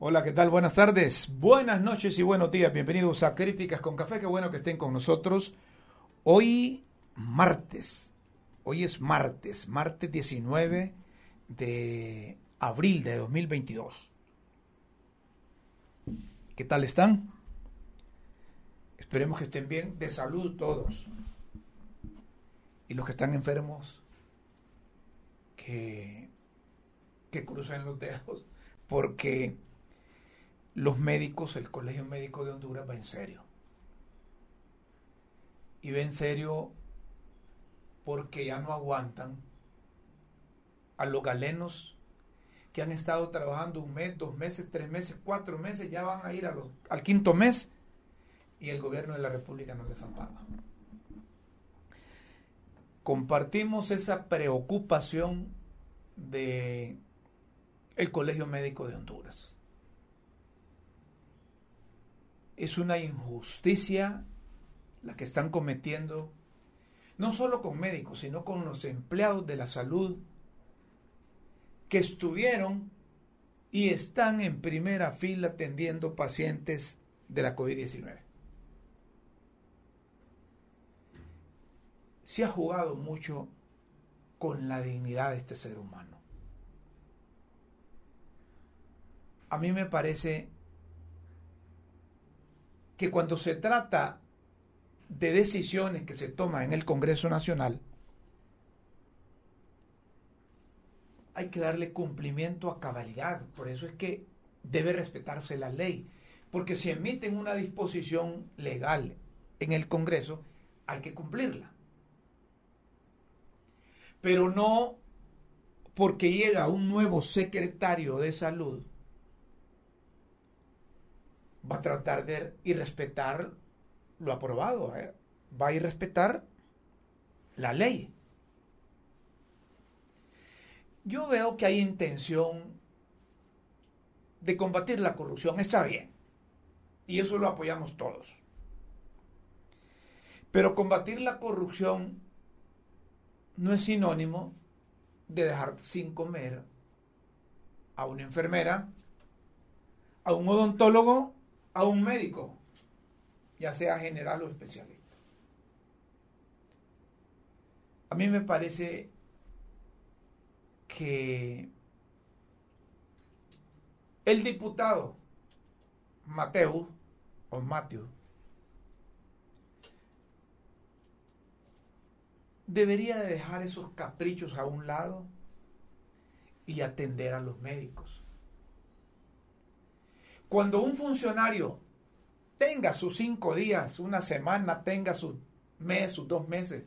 Hola, ¿qué tal? Buenas tardes, buenas noches y buenos días. Bienvenidos a Críticas con Café. Qué bueno que estén con nosotros. Hoy, martes. Hoy es martes, martes 19 de abril de 2022. ¿Qué tal están? Esperemos que estén bien, de salud todos. Y los que están enfermos, que, que crucen los dedos, porque los médicos, el Colegio Médico de Honduras va en serio. Y va en serio porque ya no aguantan a los galenos que han estado trabajando un mes, dos meses, tres meses, cuatro meses, ya van a ir a los, al quinto mes y el gobierno de la República no les ampara. Compartimos esa preocupación de el Colegio Médico de Honduras. Es una injusticia la que están cometiendo, no solo con médicos, sino con los empleados de la salud que estuvieron y están en primera fila atendiendo pacientes de la COVID-19. Se ha jugado mucho con la dignidad de este ser humano. A mí me parece que cuando se trata de decisiones que se toman en el Congreso Nacional, hay que darle cumplimiento a cabalidad. Por eso es que debe respetarse la ley. Porque si emiten una disposición legal en el Congreso, hay que cumplirla. Pero no porque llega un nuevo secretario de salud, va a tratar de irrespetar lo aprobado, ¿eh? va a irrespetar la ley. Yo veo que hay intención de combatir la corrupción, está bien, y eso lo apoyamos todos. Pero combatir la corrupción no es sinónimo de dejar sin comer a una enfermera, a un odontólogo, a un médico, ya sea general o especialista. A mí me parece que el diputado Mateo o Mateo debería de dejar esos caprichos a un lado y atender a los médicos. Cuando un funcionario tenga sus cinco días, una semana, tenga su mes, sus dos meses,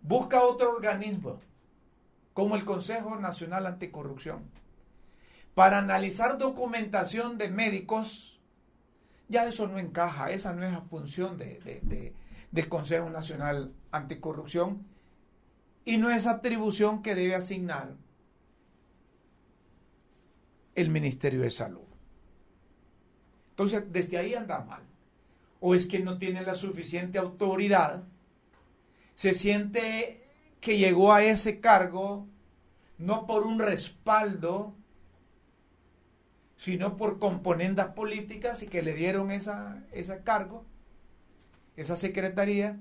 busca otro organismo como el Consejo Nacional Anticorrupción para analizar documentación de médicos, ya eso no encaja, esa no es la función de, del Consejo Nacional Anticorrupción y no es atribución que debe asignar el Ministerio de Salud. Entonces, desde ahí anda mal. O es que no tiene la suficiente autoridad, se siente que llegó a ese cargo no por un respaldo, sino por componendas políticas y que le dieron esa, ese cargo, esa secretaría,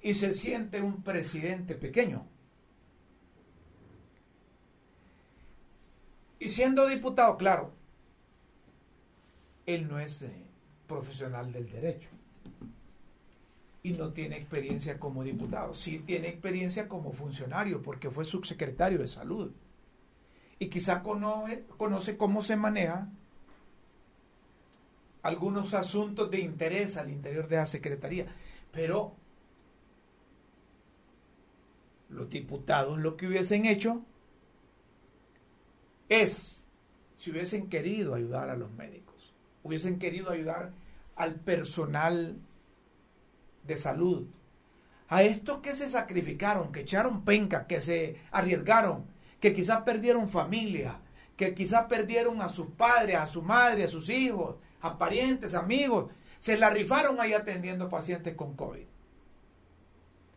y se siente un presidente pequeño. Y siendo diputado, claro, él no es eh, profesional del derecho y no tiene experiencia como diputado. Sí tiene experiencia como funcionario porque fue subsecretario de salud. Y quizá conoce, conoce cómo se maneja algunos asuntos de interés al interior de la Secretaría. Pero los diputados lo que hubiesen hecho es, si hubiesen querido ayudar a los médicos, hubiesen querido ayudar al personal de salud, a estos que se sacrificaron, que echaron penca, que se arriesgaron, que quizás perdieron familia, que quizás perdieron a sus padres, a su madre, a sus hijos, a parientes, amigos, se la rifaron ahí atendiendo pacientes con COVID.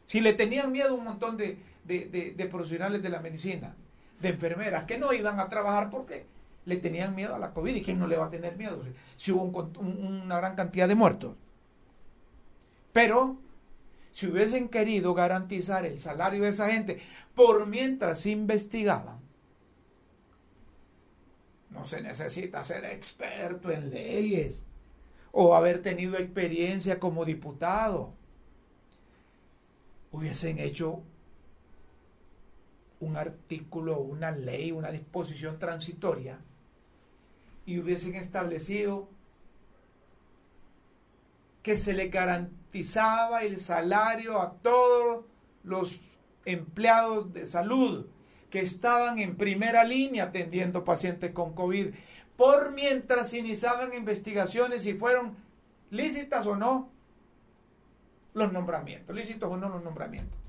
Si le tenían miedo un montón de, de profesionales de la medicina, de enfermeras, que no iban a trabajar porque le tenían miedo a la COVID. ¿Y quién no le va a tener miedo? Si hubo una gran cantidad de muertos. Pero si hubiesen querido garantizar el salario de esa gente por mientras investigaban, no se necesita ser experto en leyes o haber tenido experiencia como diputado. Hubiesen hecho un artículo, una ley, una disposición transitoria y hubiesen establecido que se le garantizaba el salario a todos los empleados de salud que estaban en primera línea atendiendo pacientes con COVID, por mientras iniciaban investigaciones si fueron lícitas o no los nombramientos, lícitos o no los nombramientos.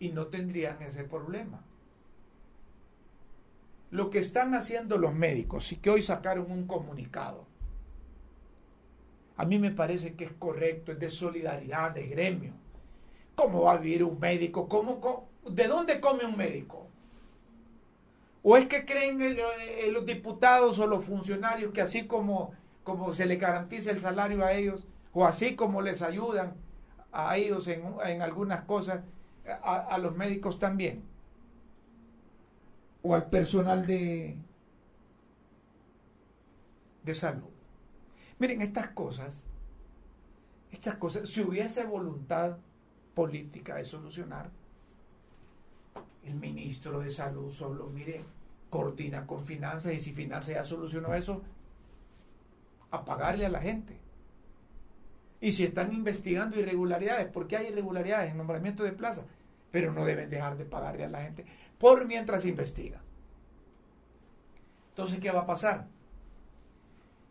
Y no tendrían ese problema. Lo que están haciendo los médicos y que hoy sacaron un comunicado, a mí me parece que es correcto, es de solidaridad, de gremio. ¿Cómo va a vivir un médico? ¿Cómo, ¿De dónde come un médico? ¿O es que creen los diputados o los funcionarios que así como, como se les garantiza el salario a ellos, o así como les ayudan a ellos en, algunas cosas, a, los médicos también? ¿O al personal de, de salud? Miren, estas cosas, estas cosas, si hubiese voluntad política de solucionar, el ministro de salud solo, mire, coordina con finanzas y si finanzas ya solucionó eso, a pagarle a la gente. Y si están investigando irregularidades, porque hay irregularidades en nombramiento de plaza, pero no deben dejar de pagarle a la gente por mientras investiga. Entonces, ¿qué va a pasar?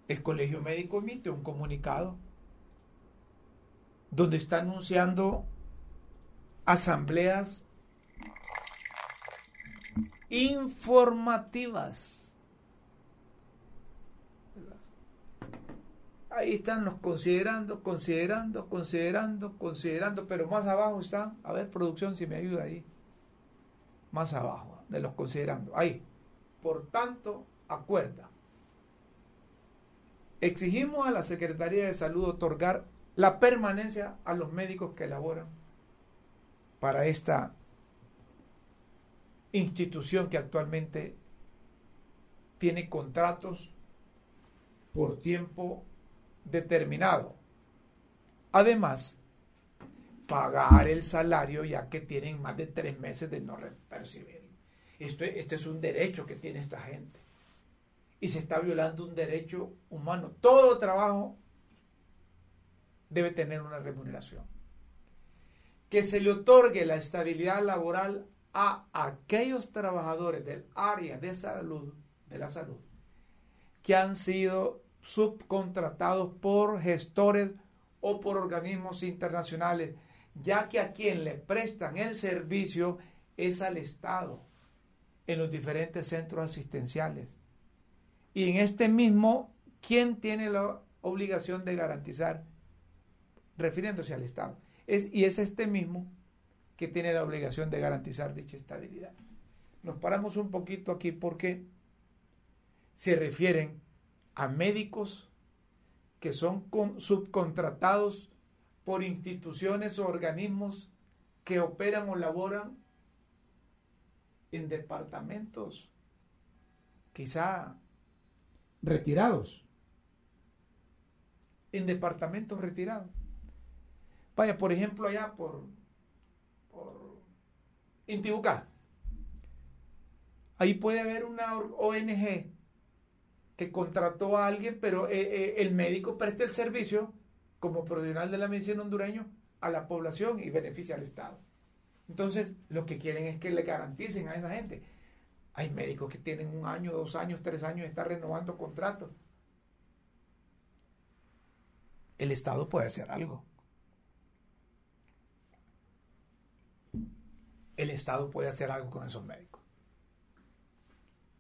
El colegio médico emite un comunicado donde está anunciando asambleas informativas. Ahí están los considerando, considerando, considerando, considerando, pero más abajo están, a ver, producción, si me ayuda ahí. Más abajo, de los considerando. Ahí. Por tanto, acuerda. Exigimos a la Secretaría de Salud otorgar la permanencia a los médicos que elaboran para esta institución que actualmente tiene contratos por tiempo determinado. Además, pagar el salario ya que tienen más de tres meses de no percibir. Esto, este es un derecho que tiene esta gente. Y se está violando un derecho humano. Todo trabajo debe tener una remuneración. Que se le otorgue la estabilidad laboral a aquellos trabajadores del área de salud, de la salud, que han sido subcontratados por gestores o por organismos internacionales, ya que a quien le prestan el servicio es al Estado en los diferentes centros asistenciales. Y en este mismo, ¿quién tiene la obligación de garantizar? Refiriéndose al Estado. Es, y es este mismo que tiene la obligación de garantizar dicha estabilidad. Nos paramos un poquito aquí porque se refieren a médicos que son subcontratados por instituciones o organismos que operan o laboran en departamentos quizá retirados. En departamentos retirados. Vaya, por ejemplo, allá por Intibucá. Ahí puede haber una ONG que contrató a alguien, pero eh, eh, el médico presta el servicio como profesional de la medicina hondureño a la población y beneficia al Estado. Entonces, lo que quieren es que le garanticen a esa gente. Hay médicos que tienen un año, dos años, tres años, están renovando contratos. El Estado puede hacer algo. el Estado puede hacer algo con esos médicos.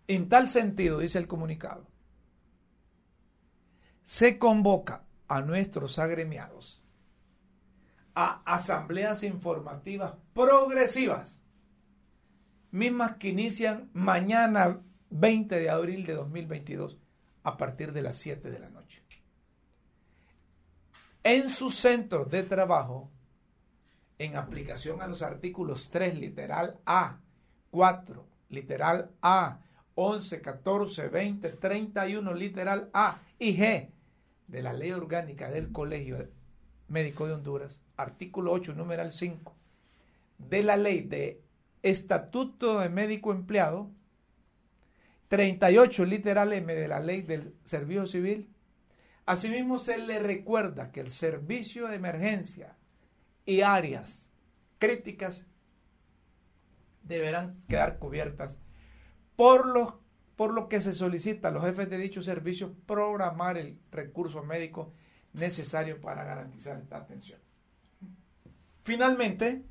En tal sentido, dice el comunicado, se convoca a nuestros agremiados a asambleas informativas progresivas, mismas que inician mañana 20 de abril de 2022 a partir de las 7 de la noche. En su centro de trabajo, en aplicación a los artículos 3, literal A, 4, literal A, 11, 14, 20, 31, literal A y G de la Ley Orgánica del Colegio Médico de Honduras, artículo 8, numeral 5, de la Ley de Estatuto de Médico Empleado, 38, literal M de la Ley del Servicio Civil. Asimismo, se le recuerda que el servicio de emergencia y áreas críticas deberán quedar cubiertas por, los, por lo que se solicita a los jefes de dichos servicios programar el recurso médico necesario para garantizar esta atención. Finalmente,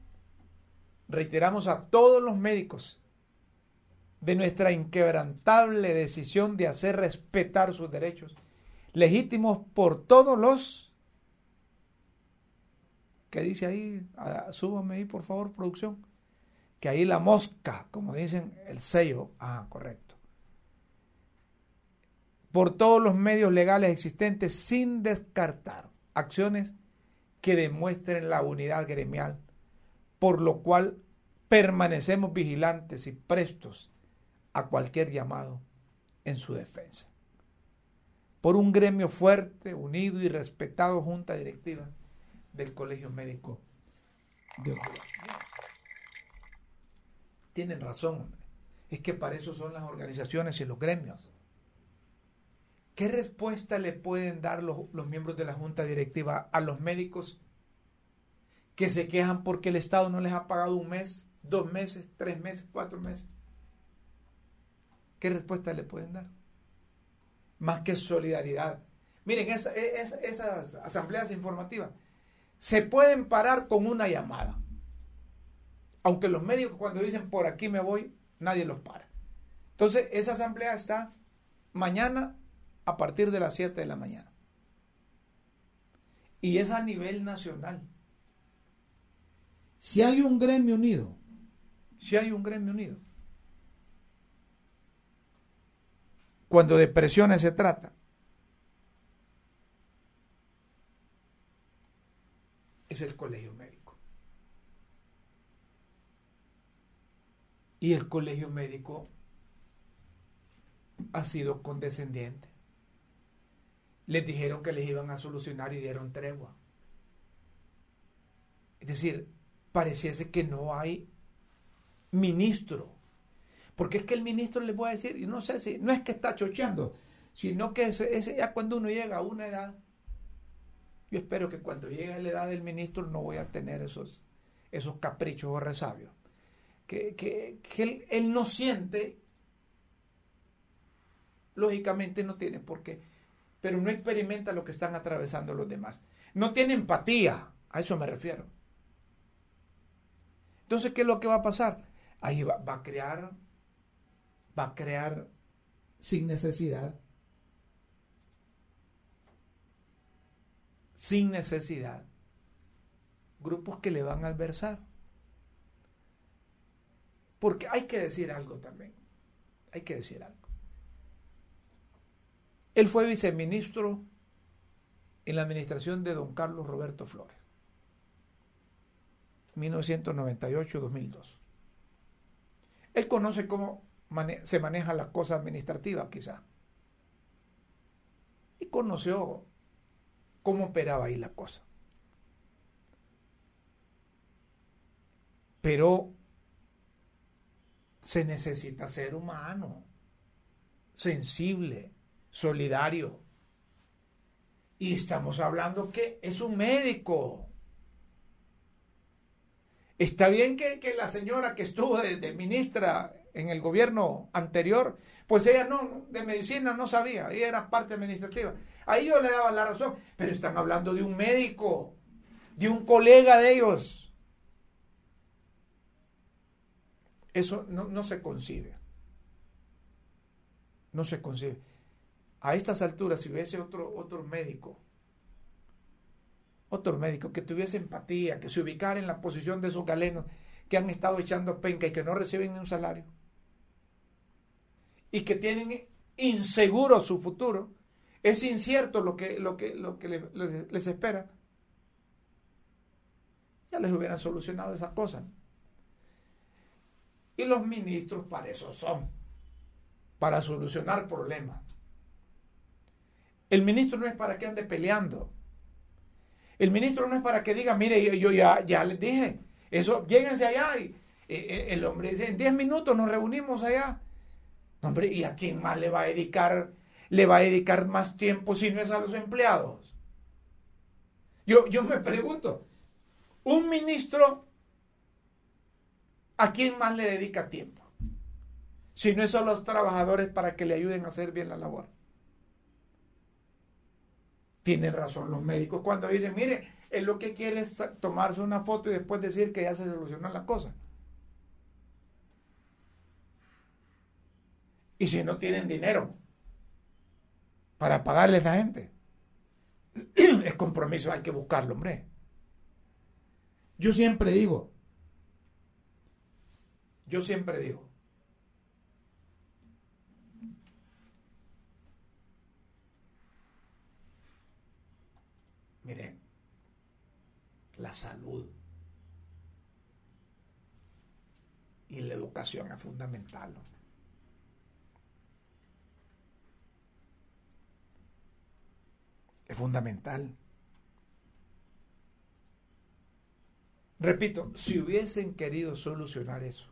reiteramos a todos los médicos de nuestra inquebrantable decisión de hacer respetar sus derechos legítimos por todos los que dice ahí, súbame ahí por favor producción, que ahí la mosca, como dicen, el sello, ah, correcto, por todos los medios legales existentes sin descartar acciones que demuestren la unidad gremial, por lo cual permanecemos vigilantes y prestos a cualquier llamado en su defensa. Por un gremio fuerte, unido y respetado junta directiva del Colegio Médico de Tienen razón, hombre. Es que para eso son las organizaciones y los gremios. ¿Qué respuesta le pueden dar los, los miembros de la junta directiva a los médicos que se quejan porque el Estado no les ha pagado un mes, dos meses, tres meses, cuatro meses? ¿Qué respuesta le pueden dar? Más que solidaridad. Miren, esas asambleas informativas se pueden parar con una llamada. Aunque los médicos cuando dicen por aquí me voy, nadie los para. Entonces, esa asamblea está mañana a partir de las 7 de la mañana. Y es a nivel nacional. Si hay un gremio unido, si hay un gremio unido, cuando de presiones se trata, es el colegio médico. Y el colegio médico ha sido condescendiente. Les dijeron que les iban a solucionar y dieron tregua. Es decir, pareciese que no hay ministro. Porque es que el ministro les voy a decir, y no sé si, no es que está chocheando, sino que ese, ya cuando uno llega a una edad, yo espero que cuando llegue a la edad del ministro no voy a tener esos, esos caprichos o resabios. Que, que, él, no siente, lógicamente no tiene por qué, pero no experimenta lo que están atravesando los demás. No tiene empatía, a eso me refiero. Entonces, ¿qué es lo que va a pasar? Ahí va, va a crear, va a crear sin necesidad sin necesidad grupos que le van a adversar. Porque hay que decir algo también. Hay que decir algo. Él fue viceministro en la administración de don Carlos Roberto Flores. 1998-2002. Él conoce cómo se maneja la cosa administrativa, quizá. Y conoció cómo operaba ahí la cosa. Pero se necesita ser humano, sensible, solidario. Y estamos hablando que es un médico. Está bien que, la señora que estuvo de, ministra en el gobierno anterior, pues ella no, de medicina no sabía, ella era parte administrativa. Ahí yo le daba la razón, pero están hablando de un médico, de un colega de ellos. Eso no, se concibe. No se concibe. A estas alturas, si hubiese otro, otro médico, otro médico que tuviese empatía, que se ubicara en la posición de esos galenos que han estado echando penca y que no reciben ni un salario, y que tienen inseguro su futuro, es incierto lo que, lo que, lo que les, espera, ya les hubieran solucionado esas cosas. Y los ministros para eso son, para solucionar problemas. El ministro no es para que ande peleando. El ministro no es para que diga, mire, yo, ya, les dije, eso, lléguense allá. Y, eh, eh, el hombre dice, en 10 minutos nos reunimos allá. hombre, ¿y a quién más le va a dedicar, le va a dedicar más tiempo si no es a los empleados? Yo, yo me pregunto, un ministro, ¿a quién más le dedica tiempo? Si no es a los trabajadores para que le ayuden a hacer bien la labor. Tienen razón los médicos cuando dicen, mire, él lo que quiere es tomarse una foto y después decir que ya se solucionó la cosa. Y si no tienen dinero para pagarle a esa gente, es compromiso, hay que buscarlo, hombre. Yo siempre digo, yo siempre digo, miren, la salud y la educación es fundamental. Es fundamental. Repito, si hubiesen querido solucionar eso,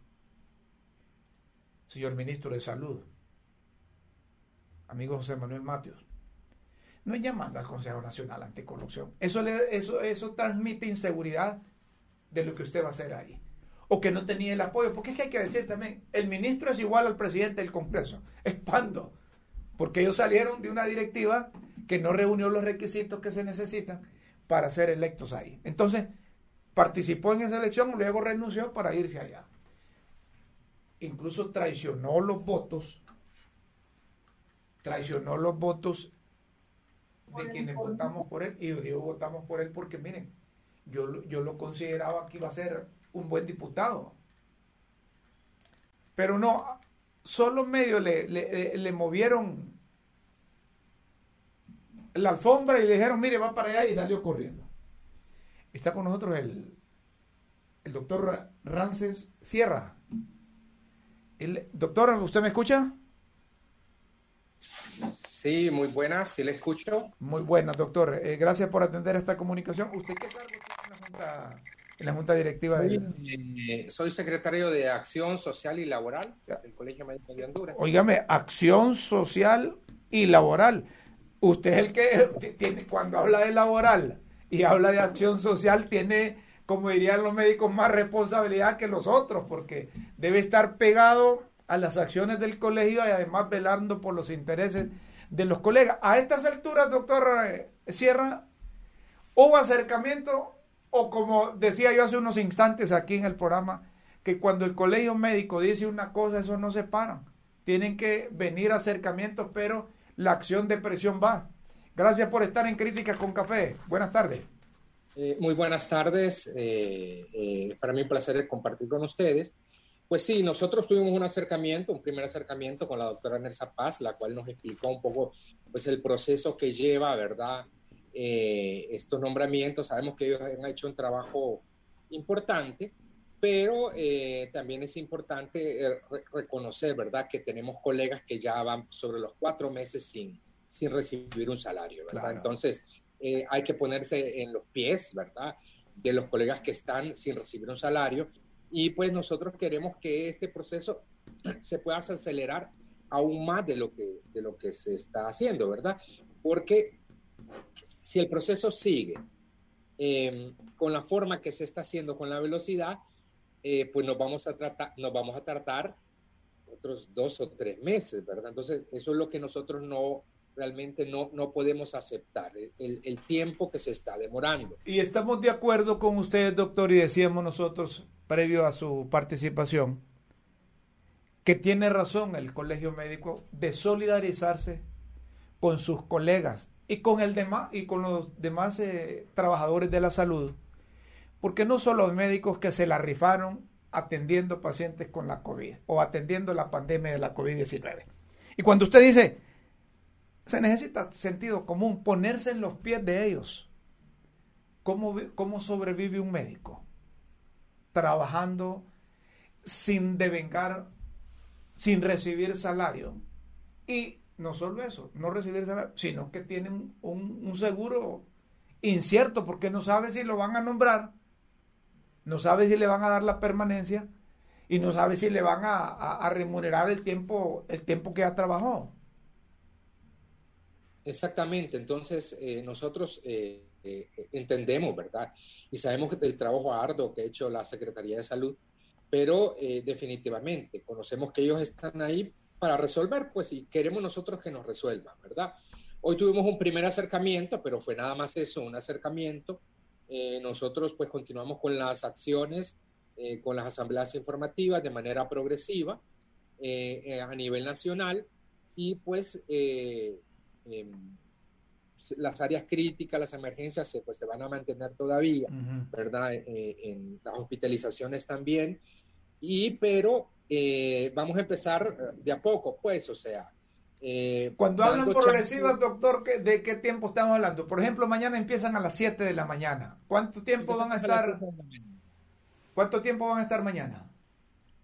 señor ministro de Salud, amigo José Manuel Matios, no es llamando al Consejo Nacional Anticorrupción. Eso, eso, eso transmite inseguridad de lo que usted va a hacer ahí. O que no tenía el apoyo. Porque es que hay que decir también, el ministro es igual al presidente del Congreso. Es pando. Porque ellos salieron de una directiva que no reunió los requisitos que se necesitan para ser electos ahí. Entonces, participó en esa elección, luego renunció para irse allá. Incluso traicionó los votos, traicionó los votos de quienes votamos por él, y yo digo votamos por él porque miren, yo, yo lo consideraba que iba a ser un buen diputado. Pero no, solo medio le, le, movieron la alfombra y le dijeron, mire, va para allá y salió corriendo. Está con nosotros el, el doctor Rances Sierra. El, doctor, ¿usted me escucha? Sí, muy buenas, sí le escucho. Muy buenas, doctor. Eh, gracias por atender esta comunicación. ¿Usted qué cargo tiene en la Junta, en la junta Directiva? Soy, eh, soy, secretario de Acción Social y Laboral del Colegio Médico de Honduras. Óigame, Acción Social y Laboral. Usted es el que tiene, cuando habla de laboral y habla de acción social, tiene, como dirían los médicos, más responsabilidad que los otros, porque debe estar pegado a las acciones del colegio y además velando por los intereses de los colegas. A estas alturas, doctor eh, Sierra, hubo acercamiento o como decía yo hace unos instantes aquí en el programa, que cuando el colegio médico dice una cosa, eso no se paran. Tienen que venir acercamientos, pero la acción de presión va. Gracias por estar en Críticas con Café. Buenas tardes. Eh, muy buenas tardes. Eh, para mí un placer compartir con ustedes. Pues sí, nosotros tuvimos un acercamiento, un primer acercamiento con la doctora Nersa Paz, la cual nos explicó un poco pues, el proceso que lleva, ¿verdad? Eh, estos nombramientos. Sabemos que ellos han hecho un trabajo importante, pero eh, también es importante eh, reconocer, ¿verdad?, que tenemos colegas que ya van sobre los cuatro meses sin, sin recibir un salario, ¿verdad? Entonces, hay que ponerse en los pies, ¿verdad?, de los colegas que están sin recibir un salario y pues nosotros queremos que este proceso se pueda acelerar aún más de lo que, de lo que se está haciendo, ¿verdad? Porque si el proceso sigue em, con la forma que se está haciendo, con la velocidad, eh, pues nos vamos, a tratar, nos vamos a tratar otros dos o tres meses, ¿verdad? Entonces, eso es lo que nosotros no realmente no, no podemos aceptar, el, el tiempo que se está demorando. Y estamos de acuerdo con ustedes, doctor, y decíamos nosotros, previo a su participación, que tiene razón el colegio médico de solidarizarse con sus colegas y con, el demás, y con los demás eh, trabajadores de la salud, porque no son los médicos que se la rifaron atendiendo pacientes con la COVID o atendiendo la pandemia de la COVID-19. Y cuando usted dice, se necesita sentido común, ponerse en los pies de ellos. ¿Cómo, cómo sobrevive un médico? Trabajando sin devengar, sin recibir salario. Y no solo eso, no recibir salario, sino que tienen un, un seguro incierto porque no sabe si lo van a nombrar, no sabe si le van a dar la permanencia y no sabe si le van a, remunerar el tiempo, el tiempo que ya trabajó. Exactamente, entonces eh, nosotros eh, eh, entendemos, ¿verdad? Y sabemos el trabajo arduo que ha hecho la Secretaría de Salud, pero definitivamente conocemos que ellos están ahí para resolver, pues, y queremos nosotros que nos resuelvan, ¿verdad? Hoy tuvimos un primer acercamiento, pero fue nada más eso, un acercamiento. nosotros, pues, continuamos con las acciones eh, con las asambleas informativas de manera progresiva eh, eh, a nivel nacional y pues em, las áreas críticas, las emergencias se, pues, se van a mantener todavía, ¿verdad? en las hospitalizaciones también, y pero vamos a empezar de a poco, pues, o sea, Cuando hablan progresivas, doctor, ¿de qué tiempo estamos hablando? Por ejemplo, mañana empiezan a las 7 de la mañana. ¿Cuánto tiempo van a estar? ¿Cuánto tiempo van a estar mañana?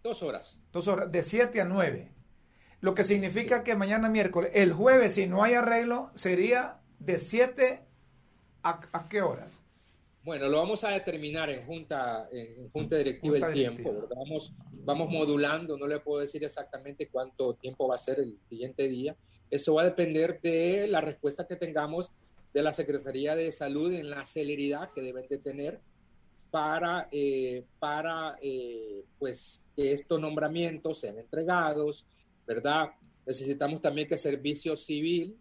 Dos horas. Dos horas, de 7 a 9. Lo que significa que mañana miércoles, el jueves, si no hay arreglo, sería de 7 a, qué horas? Bueno, lo vamos a determinar en junta, en junta directiva el tiempo. Vamos, vamos modulando, no le puedo decir exactamente cuánto tiempo va a ser el siguiente día. Eso va a depender de la respuesta que tengamos de la Secretaría de Salud en la celeridad que deben de tener para, eh, para eh, pues, que estos nombramientos sean entregados, ¿verdad? Necesitamos también que Servicio Civil,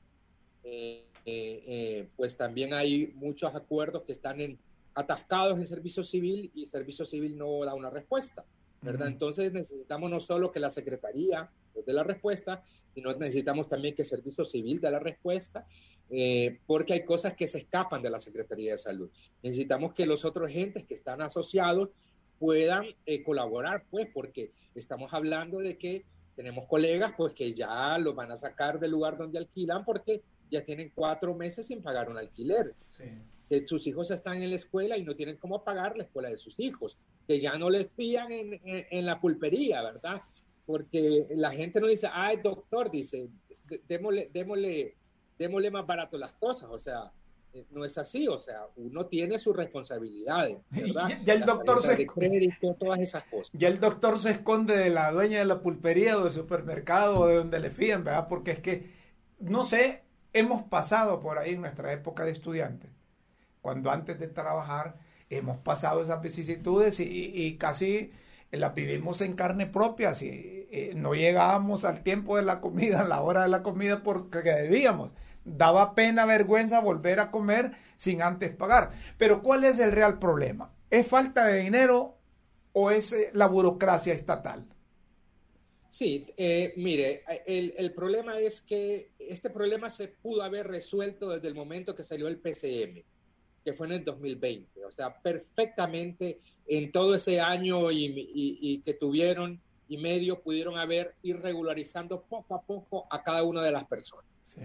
eh, pues también hay muchos acuerdos que están en, atascados en Servicio Civil y Servicio Civil no da una respuesta, ¿verdad? Entonces necesitamos no solo que la Secretaría dé la respuesta, sino necesitamos también que Servicio Civil dé la respuesta eh, porque hay cosas que se escapan de la Secretaría de Salud. Necesitamos que los otros agentes que están asociados puedan eh, colaborar, pues, porque estamos hablando de que tenemos colegas, pues, que ya los van a sacar del lugar donde alquilan porque ya tienen cuatro meses sin pagar un alquiler. Que sus hijos están en la escuela y no tienen cómo pagar la escuela de sus hijos. Que ya no les fían en, en, la pulpería, ¿verdad? Porque la gente no dice, ay, doctor, dice, démosle, démosle démosle más barato las cosas, o sea, no es así, o sea, uno tiene sus responsabilidades, ¿verdad? Ya, el doctor se todas esas cosas. Ya el doctor se esconde de la dueña de la pulpería o del supermercado o de donde le fían, ¿verdad? Porque es que, no sé, hemos pasado por ahí en nuestra época de estudiantes, cuando antes de trabajar hemos pasado esas vicisitudes y, casi las vivimos en carne propia, si eh, no llegábamos al tiempo de la comida, a la hora de la comida porque debíamos daba pena, vergüenza volver a comer sin antes pagar. Pero ¿cuál es el real problema? ¿Es falta de dinero o es eh, la burocracia estatal? Sí, eh, mire, el, el, problema es que este problema se pudo haber resuelto desde el momento que salió el PCM, que fue en el 2020. O sea, perfectamente en todo ese año y, y que tuvieron y medio pudieron haber ir regularizando poco a poco a cada una de las personas. Sí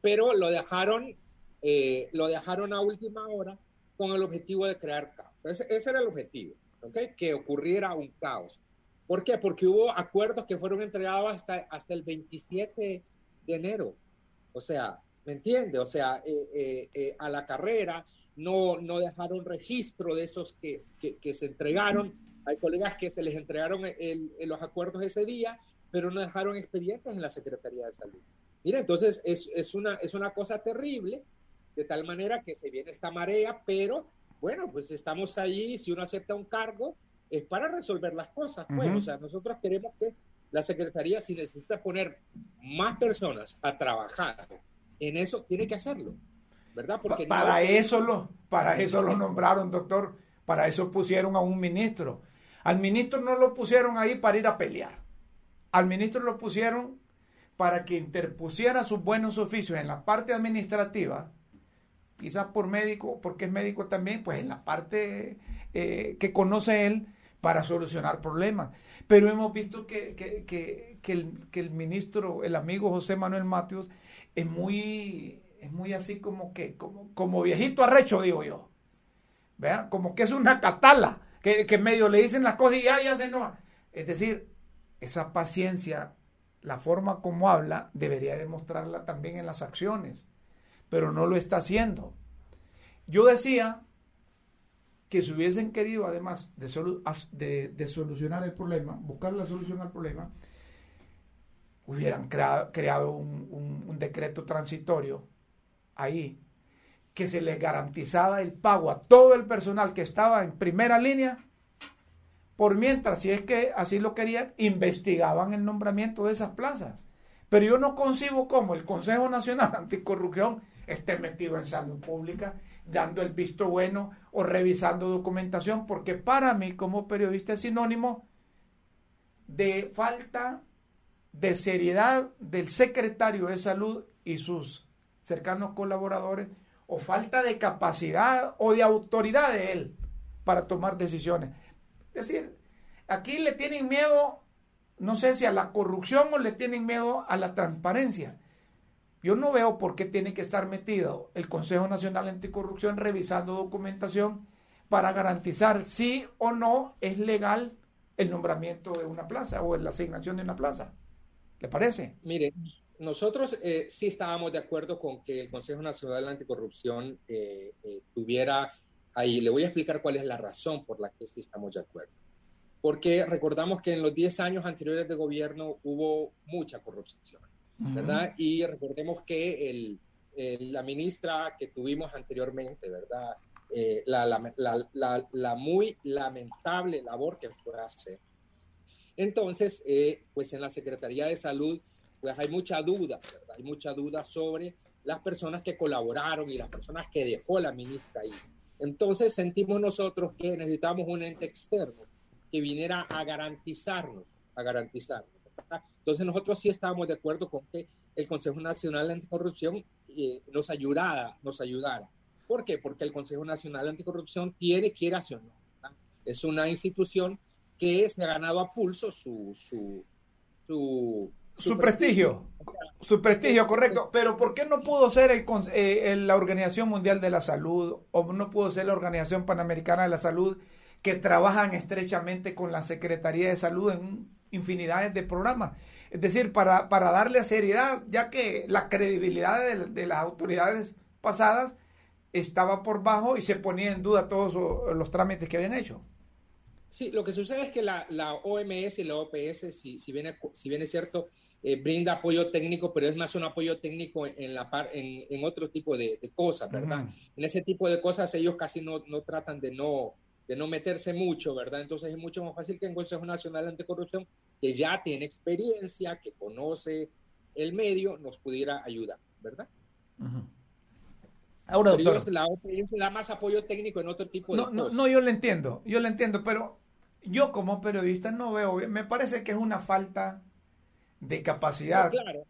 pero lo dejaron, eh, lo dejaron a última hora con el objetivo de crear caos. Ese, era el objetivo, ¿okay? que ocurriera un caos. ¿Por qué? Porque hubo acuerdos que fueron entregados hasta, hasta el 27 de enero. O sea, ¿me entiende? O sea, eh, eh, a la carrera no, no dejaron registro de esos que, que, se entregaron. Hay colegas que se les entregaron los acuerdos ese día, pero no dejaron expedientes en la Secretaría de Salud. Mira, entonces es, es, una, es una cosa terrible, de tal manera que se viene esta marea, pero bueno, pues estamos ahí, si uno acepta un cargo, es para resolver las cosas. Pues, o sea, nosotros queremos que la Secretaría, si necesita poner más personas a trabajar en eso, tiene que hacerlo, ¿verdad? Porque para, eso lo, para eso lo nombraron, doctor, para eso pusieron a un ministro. Al ministro no lo pusieron ahí para ir a pelear. Al ministro lo pusieron para que interpusiera sus buenos oficios en la parte administrativa, quizás por médico, porque es médico también, pues en la parte eh, que conoce él para solucionar problemas. Pero hemos visto que, que el, que el ministro, el amigo José Manuel Matios, es muy, es muy así como que, como, como viejito arrecho, digo yo. ¿Vea? Como que es una catala, que, que medio le dicen las cosas y ya, ya se no. Es decir, esa paciencia, la forma como habla, debería demostrarla también en las acciones, pero no lo está haciendo. Yo decía que si hubiesen querido, además de, solucionar el problema, buscar la solución al problema, hubieran creado, un, un, decreto transitorio ahí que se les garantizaba el pago a todo el personal que estaba en primera línea, por mientras, si es que así lo querían, investigaban el nombramiento de esas plazas. Pero yo no concibo cómo el Consejo Nacional Anticorrupción esté metido en salud pública dando el visto bueno o revisando documentación, porque para mí como periodista es sinónimo de falta de seriedad del secretario de salud y sus cercanos colaboradores, o falta de capacidad o de autoridad de él para tomar decisiones. Es decir, aquí le tienen miedo, no sé si a la corrupción o le tienen miedo a la transparencia. Yo no veo por qué tiene que estar metido el Consejo Nacional Anticorrupción revisando documentación para garantizar si o no es legal el nombramiento de una plaza o la asignación de una plaza. ¿Le parece? Mire, nosotros eh, sí estábamos de acuerdo con que el Consejo Nacional Anticorrupción eh, eh, tuviera ahí. Le voy a explicar cuál es la razón por la que sí estamos de acuerdo. Porque recordamos que en los 10 años anteriores de gobierno hubo mucha corrupción. ¿verdad? Y recordemos que el, la ministra que tuvimos anteriormente, ¿verdad? Eh, la, la, la, muy lamentable labor que fue a hacer. Entonces, eh, pues en la Secretaría de Salud, pues hay mucha duda, ¿verdad? Hay mucha duda sobre las personas que colaboraron y las personas que dejó la ministra ahí. Entonces sentimos nosotros que necesitamos un ente externo que viniera a garantizarnos, a garantizarnos entonces nosotros sí estábamos de acuerdo con que el Consejo Nacional Anticorrupción eh, nos ayudara, nos ayudara. ¿Por qué? Porque el Consejo Nacional Anticorrupción tiene que ir a Es una institución que se ha ganado a pulso su, su, su, prestigio. Su prestigio, correcto. Pero ¿por qué no pudo ser el, eh, la Organización Mundial de la Salud o no pudo ser la Organización Panamericana de la Salud que trabajan estrechamente con la Secretaría de Salud en infinidades de programas. Es decir, para, para darle seriedad, ya que la credibilidad de, las autoridades pasadas estaba por bajo y se ponía en duda todos los trámites que habían hecho. Sí, lo que sucede es que la, la OMS y la OPS, si, si, bien, si bien es cierto, eh, brinda apoyo técnico, pero es más un apoyo técnico en, la par, en, en otro tipo de, cosas, ¿verdad? En ese tipo de cosas ellos casi no, no tratan de no, de no meterse mucho, ¿verdad? Entonces es mucho más fácil que el Consejo Nacional Anticorrupción, que ya tiene experiencia, que conoce el medio, nos pudiera ayudar, ¿verdad? Ahora, doctor, ellos, la, da más apoyo técnico en otro tipo de cosas. No, yo lo entiendo, yo lo entiendo, pero yo como periodista no veo, me parece que es una falta de capacidad. claro,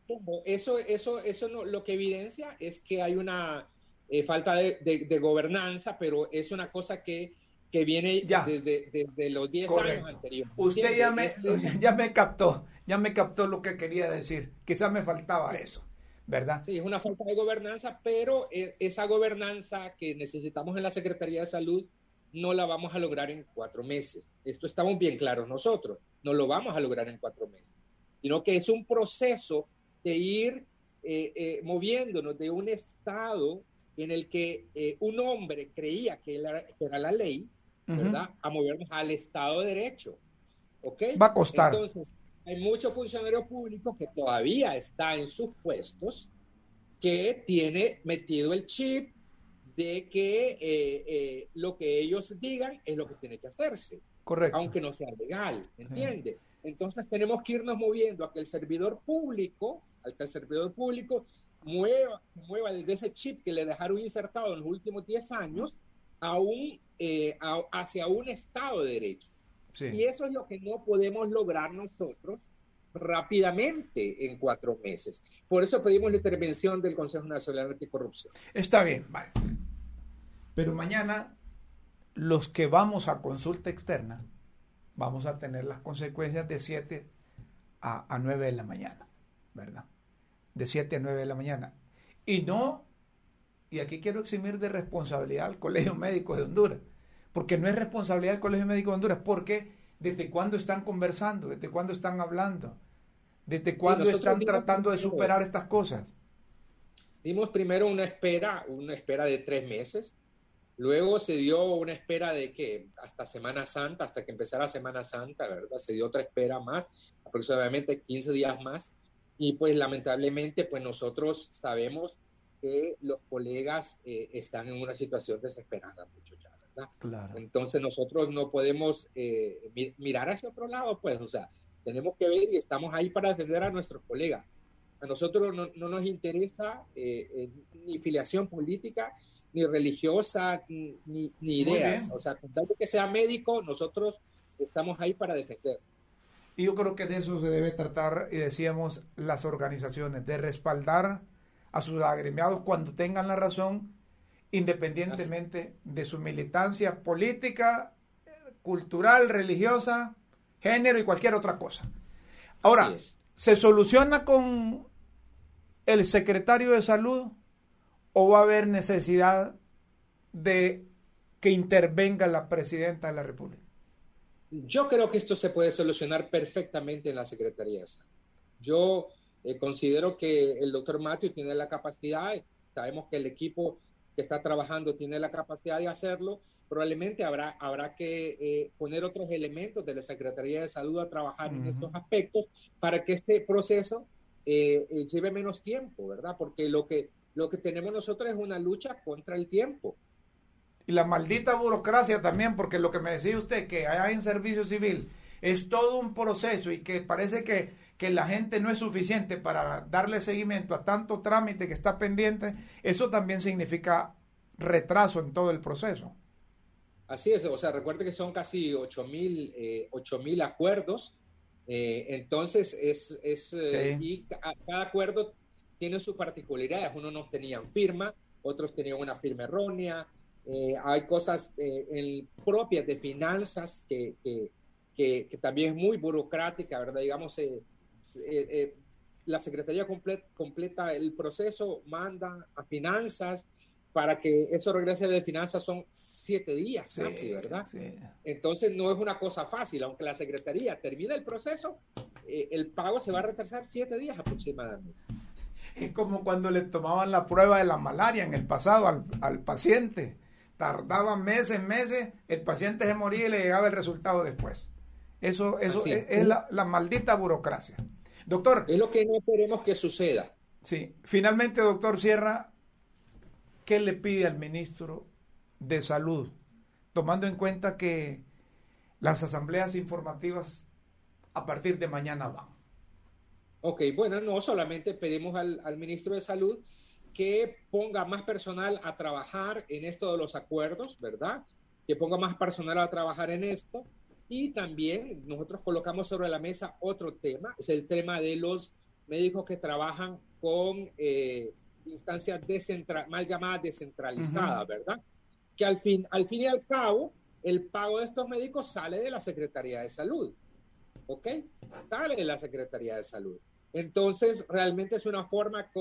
eso, eso, eso no, lo que evidencia es que hay una eh, falta de, de, gobernanza, pero es una cosa que que viene Desde, desde, los 10 años anteriores. Usted ya me, ya me captó, ya me captó lo que quería decir. Quizás me faltaba eso, ¿verdad? Sí, es una falta de gobernanza, pero eh, esa gobernanza que necesitamos en la Secretaría de Salud no la vamos a lograr en cuatro meses. Esto estamos bien claros nosotros, no lo vamos a lograr en cuatro meses, sino que es un proceso de ir eh, eh, moviéndonos de un estado en el que un hombre creía que que era la ley, ¿verdad? A movernos al Estado de Derecho. ¿Ok? Va a costar. Entonces, hay muchos funcionarios públicos que todavía está en sus puestos que tiene metido el chip de que eh, eh, lo que ellos digan es lo que tiene que hacerse. Correcto. Aunque no sea legal, ¿entiende? Entonces tenemos que irnos moviendo a que el servidor público, al que el servidor público mueva, mueva desde ese chip que le dejaron insertado en los últimos 10 años a un eh, hacia un Estado de Derecho. Y eso es lo que no podemos lograr nosotros rápidamente en cuatro meses. Por eso pedimos la intervención del Consejo Nacional Anticorrupción. Está bien, vale. Pero mañana los que vamos a consulta externa vamos a tener las consecuencias de siete a, a 9 de la mañana, ¿verdad? De 7 a 9 de la mañana. Y no, y aquí quiero eximir de responsabilidad al Colegio Médico de Honduras, porque no es responsabilidad del Colegio Médico de Honduras, porque desde cuándo están conversando, desde cuándo están hablando, desde cuándo están tratando de superar estas cosas. Dimos primero una espera, una espera de tres meses, luego se dio una espera de que hasta Semana Santa, hasta que empezara Semana Santa, ¿verdad? Se dio otra espera más, aproximadamente 15 días más, y pues lamentablemente pues nosotros sabemos que los colegas eh, están en una situación desesperada mucho ya, ¿verdad? Claro. Entonces nosotros no podemos eh, mirar hacia otro lado, pues, o sea, tenemos que ver y estamos ahí para defender a nuestros colegas. A nosotros no, no nos interesa eh, eh, ni filiación política, ni religiosa, ni, ni ideas. O sea, con tal que sea médico, nosotros estamos ahí para defender. Y yo creo que de eso se debe tratar, y decíamos, las organizaciones, de respaldar a sus agremiados cuando tengan la razón, independientemente de su militancia política, cultural, religiosa, género y cualquier otra cosa. Ahora, ¿se soluciona con el secretario de salud o va a haber necesidad de que intervenga la presidenta de la República? Yo creo que esto se puede solucionar perfectamente en la Secretaría de Salud. Yo eh, considero que el doctor Matthew tiene la capacidad, sabemos que el equipo que está trabajando tiene la capacidad de hacerlo, probablemente habrá, habrá que eh, poner otros elementos de la Secretaría de Salud a trabajar en estos aspectos para que este proceso eh, eh, lleve menos tiempo, ¿verdad? Porque lo que, lo que tenemos nosotros es una lucha contra el tiempo. Y la maldita burocracia también, porque lo que me decía usted, que hay en servicio civil, es todo un proceso y que parece que, que la gente no es suficiente para darle seguimiento a tanto trámite que está pendiente, eso también significa retraso en todo el proceso. Así es, o sea, recuerde que son casi 8 mil eh, acuerdos. Eh, entonces, es, es eh, y cada acuerdo tiene sus particularidades. Unos no tenían firma, otros tenían una firma errónea. hay cosas propias de finanzas que, que, que, también es muy burocrática, ¿verdad? Digamos, la Secretaría completa el proceso, manda a finanzas, para que eso regrese de finanzas son siete días casi, ¿verdad? Entonces no es una cosa fácil, aunque la Secretaría termine el proceso, eh, el pago se va a retrasar siete días aproximadamente. Es como cuando le tomaban la prueba de la malaria en el pasado al, al paciente. Tardaban meses, meses, el paciente se moría y le llegaba el resultado después. Eso, eso es, es la, la, maldita burocracia. Doctor. Es lo que no queremos que suceda. Sí. Finalmente, doctor Sierra, ¿qué le pide al ministro de Salud? Tomando en cuenta que las asambleas informativas a partir de mañana van. Ok, bueno, no solamente pedimos al, ministro de Salud que ponga más personal a trabajar en esto de los acuerdos, ¿verdad? Que ponga más personal a trabajar en esto. Y también nosotros colocamos sobre la mesa otro tema, es el tema de los médicos que trabajan con eh, instancias mal llamadas descentralizadas, ¿verdad? Que al fin, al fin y al cabo, el pago de estos médicos sale de la Secretaría de Salud, ¿ok? Sale de la Secretaría de Salud. Entonces, realmente es una forma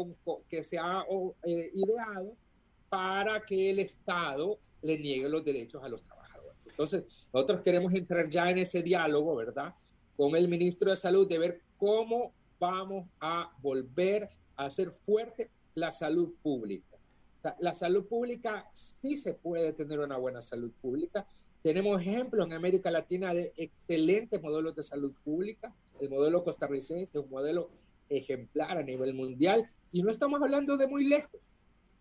que se ha eh, ideado para que el Estado le niegue los derechos a los trabajadores. Entonces, nosotros queremos entrar ya en ese diálogo, ¿verdad? Con el ministro de Salud de ver cómo vamos a volver a hacer fuerte la salud pública. La salud pública sí se puede tener una buena salud pública. Tenemos ejemplos en América Latina de excelentes modelos de salud pública. El modelo costarricense es un modelo ejemplar a nivel mundial y no estamos hablando de muy lejos,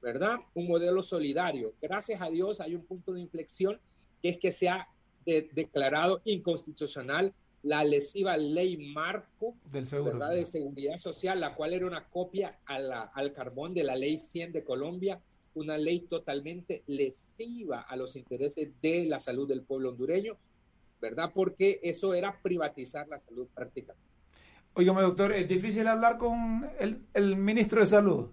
¿verdad? Un modelo solidario. Gracias a Dios hay un punto de inflexión que es que se ha declarado inconstitucional la lesiva ley marco de seguridad social, la cual era una copia a la, al carbón de la ley 100 de Colombia, una ley totalmente lesiva a los intereses de la salud del pueblo hondureño, ¿verdad? Porque eso era privatizar la salud prácticamente. Oígame, doctor, ¿es difícil hablar con el, el ministro de Salud?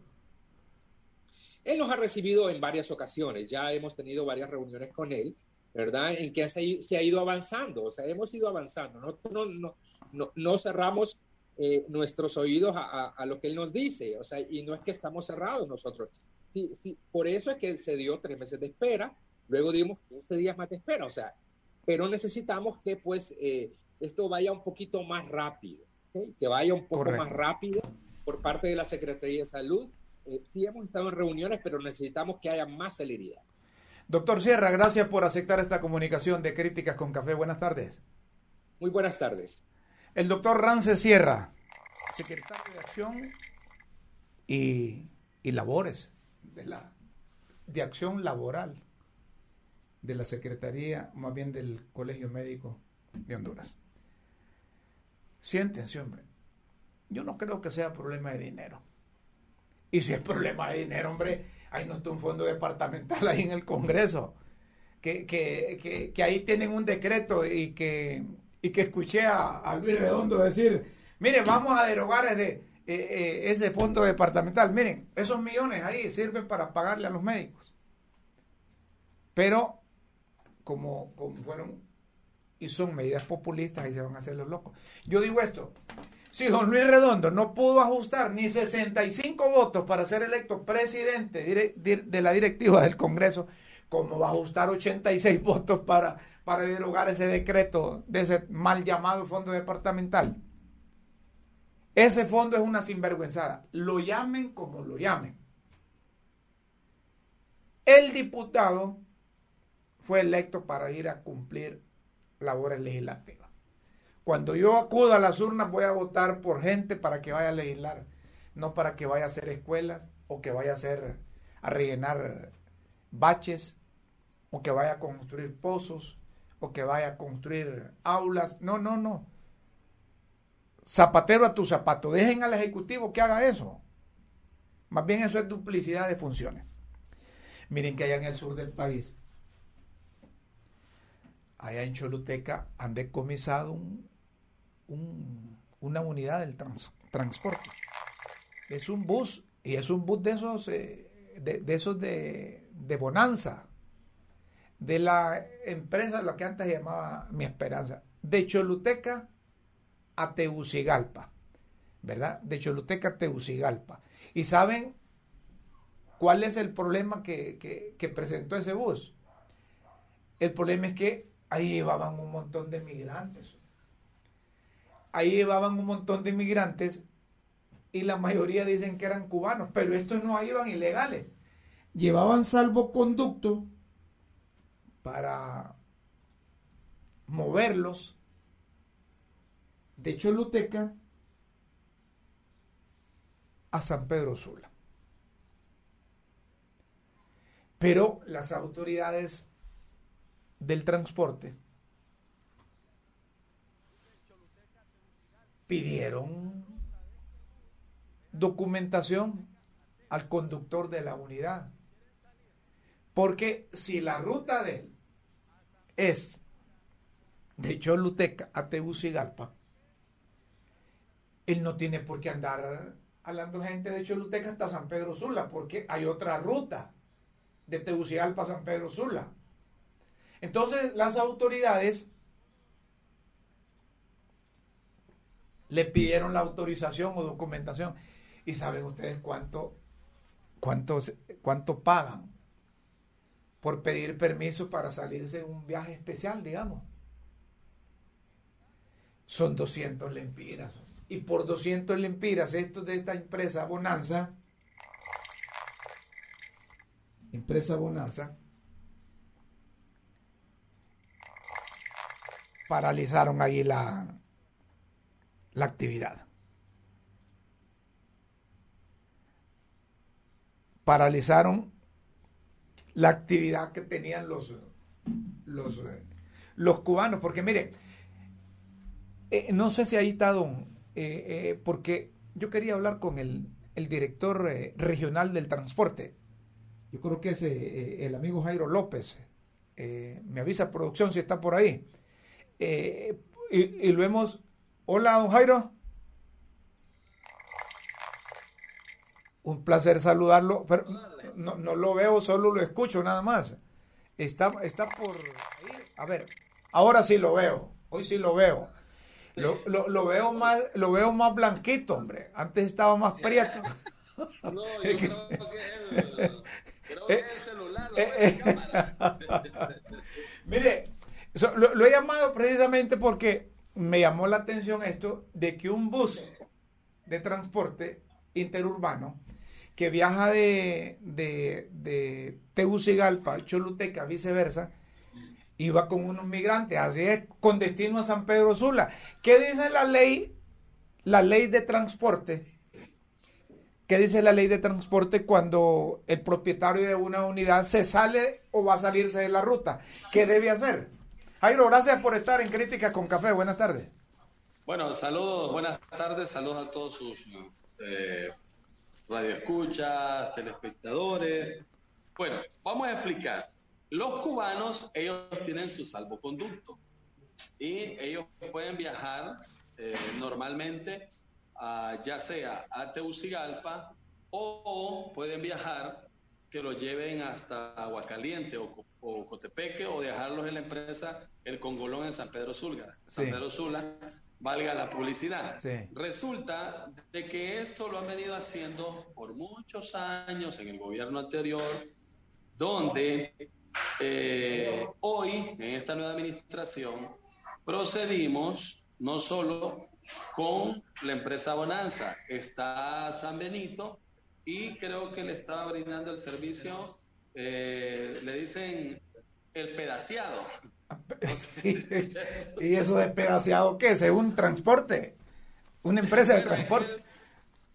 Él nos ha recibido en varias ocasiones, ya hemos tenido varias reuniones con él ¿verdad? En que se, ha ido avanzando, o sea, hemos ido avanzando, no, no, no, no, cerramos eh, nuestros oídos a, lo que él nos dice, o sea, y no es que estamos cerrados nosotros. Sí, sí, por eso es que se dio tres meses de espera, luego dimos 15 días más de espera, o sea, pero necesitamos que pues eh, esto vaya un poquito más rápido, que vaya un poco más rápido por parte de la Secretaría de Salud. Eh, sí hemos estado en reuniones, pero necesitamos que haya más celeridad. Doctor Sierra, gracias por aceptar esta comunicación de Críticas con Café. Buenas tardes. Muy buenas tardes. El doctor Rance Sierra, secretario de Acción y, Labores, de, la, de Acción Laboral de la Secretaría, más bien del Colegio Médico de Honduras. Siéntense, hombre. Yo no creo que sea problema de dinero. Y si es problema de dinero, hombre, ahí no está un fondo departamental ahí en el Congreso. Que, que, que, ahí tienen un decreto y que, y que escuché a, Luis Redondo decir, mire, vamos a derogar ese, eh, eh, ese fondo departamental. Miren, esos millones ahí sirven para pagarle a los médicos. Pero como, como fueron y son medidas populistas, ahí se van a hacer los locos. Yo digo esto, si don Luis Redondo no pudo ajustar ni 65 votos para ser electo presidente de la directiva del Congreso, ¿cómo va a ajustar 86 votos para, para derogar ese decreto de ese mal llamado fondo departamental? Ese fondo es una sinvergüenzada. Lo llamen como lo llamen. El diputado fue electo para ir a cumplir labores legislativas. Cuando yo acudo a las urnas voy a votar por gente para que vaya a legislar, no para que vaya a hacer escuelas o que vaya a hacer a rellenar baches o que vaya a construir pozos o que vaya a construir aulas. No, no, no. Zapatero a tu zapato. Dejen al Ejecutivo que haga eso. Más bien eso es duplicidad de funciones. Miren que allá en el sur del país, allá en Choluteca, han decomisado un, una unidad del transporte. Es un bus y es un bus de esos eh, de, esos de, de, bonanza de la empresa lo que antes llamaba Mi Esperanza de Choluteca a Tegucigalpa ¿verdad? de Choluteca a Tegucigalpa y saben cuál es el problema que, que presentó ese bus el problema es que ahí llevaban un montón de migrantes ahí llevaban un montón de inmigrantes y la mayoría dicen que eran cubanos, pero estos no iban ilegales. Llevaban salvoconducto para moverlos de Choluteca a San Pedro Sula. Pero las autoridades del transporte pidieron documentación al conductor de la unidad. Porque si la ruta de él es de Choluteca a Tegucigalpa, él no tiene por qué andar hablando gente de Choluteca hasta San Pedro Sula, porque hay otra ruta de Tegucigalpa a San Pedro Sula. Entonces las autoridades le pidieron la autorización o documentación. ¿Y saben ustedes cuánto, cuánto, cuánto pagan por pedir permiso para salirse en un viaje especial, digamos? Son 200 lempiras. Y por 200 lempiras, esto de esta empresa Bonanza, empresa Bonanza, paralizaron ahí la, la actividad. Paralizaron la actividad que tenían los, los, los cubanos, porque mire, eh, no sé si ahí está Don, eh, eh, porque yo quería hablar con el, el director regional del transporte. Yo creo que es el amigo Jairo López. me avisa producción si está por ahí. y, y, lo hemos Hola, don Jairo. Un placer saludarlo, pero no, lo veo, solo lo escucho nada más. Está, está por. A ver, ahora sí lo veo, hoy sí lo veo. Lo, lo, veo más, lo veo más blanquito, hombre. Antes estaba más prieto. no, yo creo que es el, creo que es el celular, la eh, cámara. Mire, lo, he llamado precisamente porque me llamó la atención esto de que un bus de transporte interurbano que viaja de, de, de Tegucigalpa, Choluteca, viceversa, iba con unos migrantes, así es, con destino a San Pedro Sula. ¿Qué dice la ley, la ley de transporte? ¿Qué dice la ley de transporte cuando el propietario de una unidad se sale o va a salirse de la ruta? ¿Qué debe hacer? Jairo, gracias por estar en Crítica con Café. Buenas tardes. Bueno, saludos, buenas tardes, saludos a todos sus eh, radioescuchas, telespectadores. Bueno, vamos a explicar. Los cubanos, ellos tienen su salvoconducto y ellos pueden viajar eh, normalmente ya sea a Teucigalpa o pueden viajar que lo lleven hasta Aguacaliente o, o, Cotepeque o dejarlos en la empresa El Congolón en San Pedro Sula. San Pedro Sula, valga la publicidad. Resulta de que esto lo han venido haciendo por muchos años en el gobierno anterior, donde eh, hoy, en esta nueva administración, procedimos no solo con la empresa Bonanza, está San Benito y creo que le estaba brindando el servicio, eh, le dicen el pedaciado. ¿Y eso de pedaciado qué un transporte? ¿Una empresa de transporte?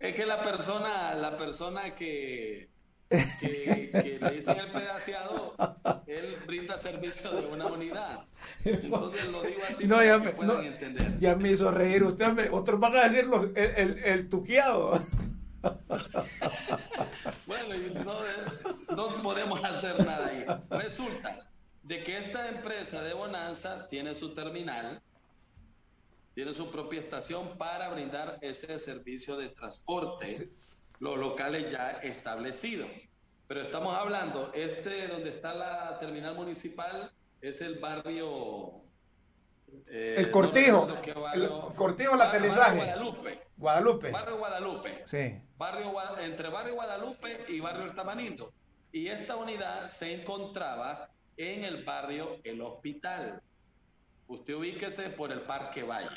Es que la persona, la persona que, que, le dicen el pedaciado, él brinda servicio de una unidad. Entonces lo digo así para ya que me, puedan entender. Ya me hizo reír usted, me, otros van a decirlo, el, el, el tuqueado. bueno, no, no podemos hacer nada ahí. Resulta de que esta empresa de Bonanza tiene su terminal, tiene su propia estación para brindar ese servicio de transporte los locales ya establecidos. Pero estamos hablando, este donde está la terminal municipal es el barrio... Eh, el Cortijo. el Cortijo, el aterrizaje. Guadalupe. Guadalupe. Barrio Guadalupe. Sí. Barrio, entre Barrio Guadalupe y Barrio El Tamanito. Y esta unidad se encontraba en el barrio El Hospital. Usted ubíquese por el Parque Valle.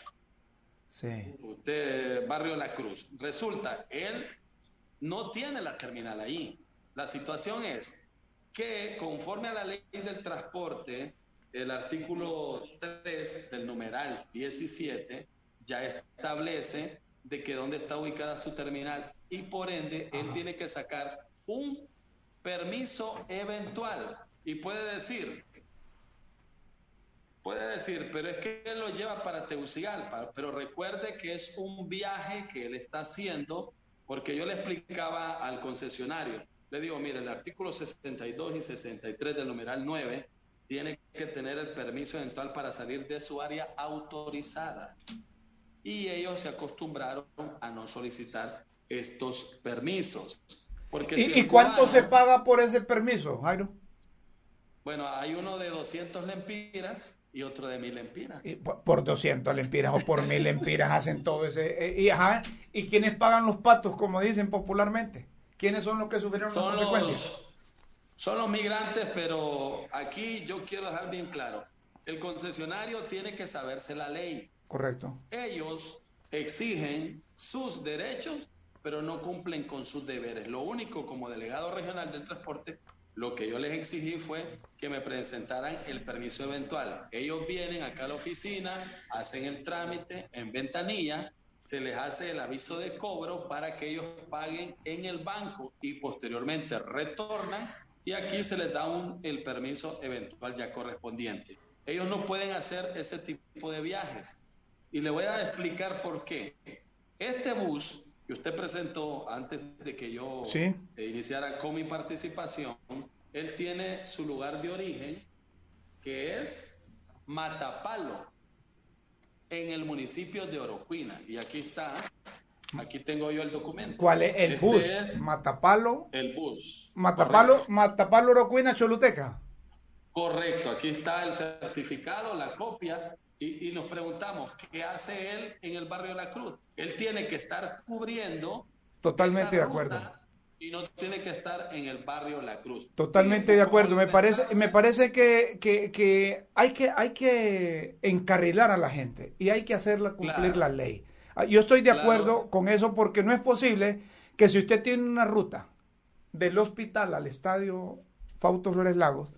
Sí. Usted, Barrio La Cruz. Resulta, él no tiene la terminal ahí. La situación es que conforme a la ley del transporte, el artículo 3 del numeral 17 ya establece de que dónde está ubicada su terminal y por ende él tiene que sacar un permiso eventual y puede decir, puede decir, pero es que él lo lleva para Tegucigalpa, pero recuerde que es un viaje que él está haciendo porque yo le explicaba al concesionario, le digo, mire, el artículo 62 y 63 del numeral 9 tiene que tener el permiso eventual para salir de su área autorizada. Y ellos se acostumbraron a no solicitar estos permisos. Porque ¿Y, cuánto se paga por ese permiso, Jairo? Bueno, hay uno de 200 lempiras y otro de mil lempiras. por 200 lempiras o por mil lempiras hacen todo ese. Eh, y, ajá, ¿Y quiénes pagan los patos, como dicen popularmente? ¿Quiénes son los que sufrieron las consecuencias? son los migrantes, pero aquí yo quiero dejar bien claro: el concesionario tiene que saberse la ley. Correcto. Ellos exigen sus derechos, pero no cumplen con sus deberes. Lo único, como delegado regional del transporte, lo que yo les exigí fue que me presentaran el permiso eventual. Ellos vienen acá a la oficina, hacen el trámite en ventanilla, se les hace el aviso de cobro para que ellos paguen en el banco y posteriormente retornan y aquí se les da un, el permiso eventual ya correspondiente. Ellos no pueden hacer ese tipo de viajes. Y le voy a explicar por qué. Este bus que usted presentó antes de que yo iniciara con mi participación, él tiene su lugar de origen, que es Matapalo, en el municipio de Orocuina. Y aquí está, aquí tengo yo el documento. ¿Cuál es el este bus? Matapalo. El bus. Matapalo, Matapalo, Orocuina, Choluteca. Correcto, aquí está el certificado, la copia Y, nos preguntamos, ¿qué hace él en el barrio La Cruz? Él tiene que estar cubriendo. Totalmente de acuerdo. Y no tiene que estar en el barrio La Cruz. Totalmente de acuerdo. Me parece, me parece que, que, hay que hay que encarrilar a la gente y hay que hacerla cumplir la ley. Ah, yo estoy de acuerdo con eso porque no es posible que si usted tiene una ruta del hospital al estadio Fausto Flores Lagos,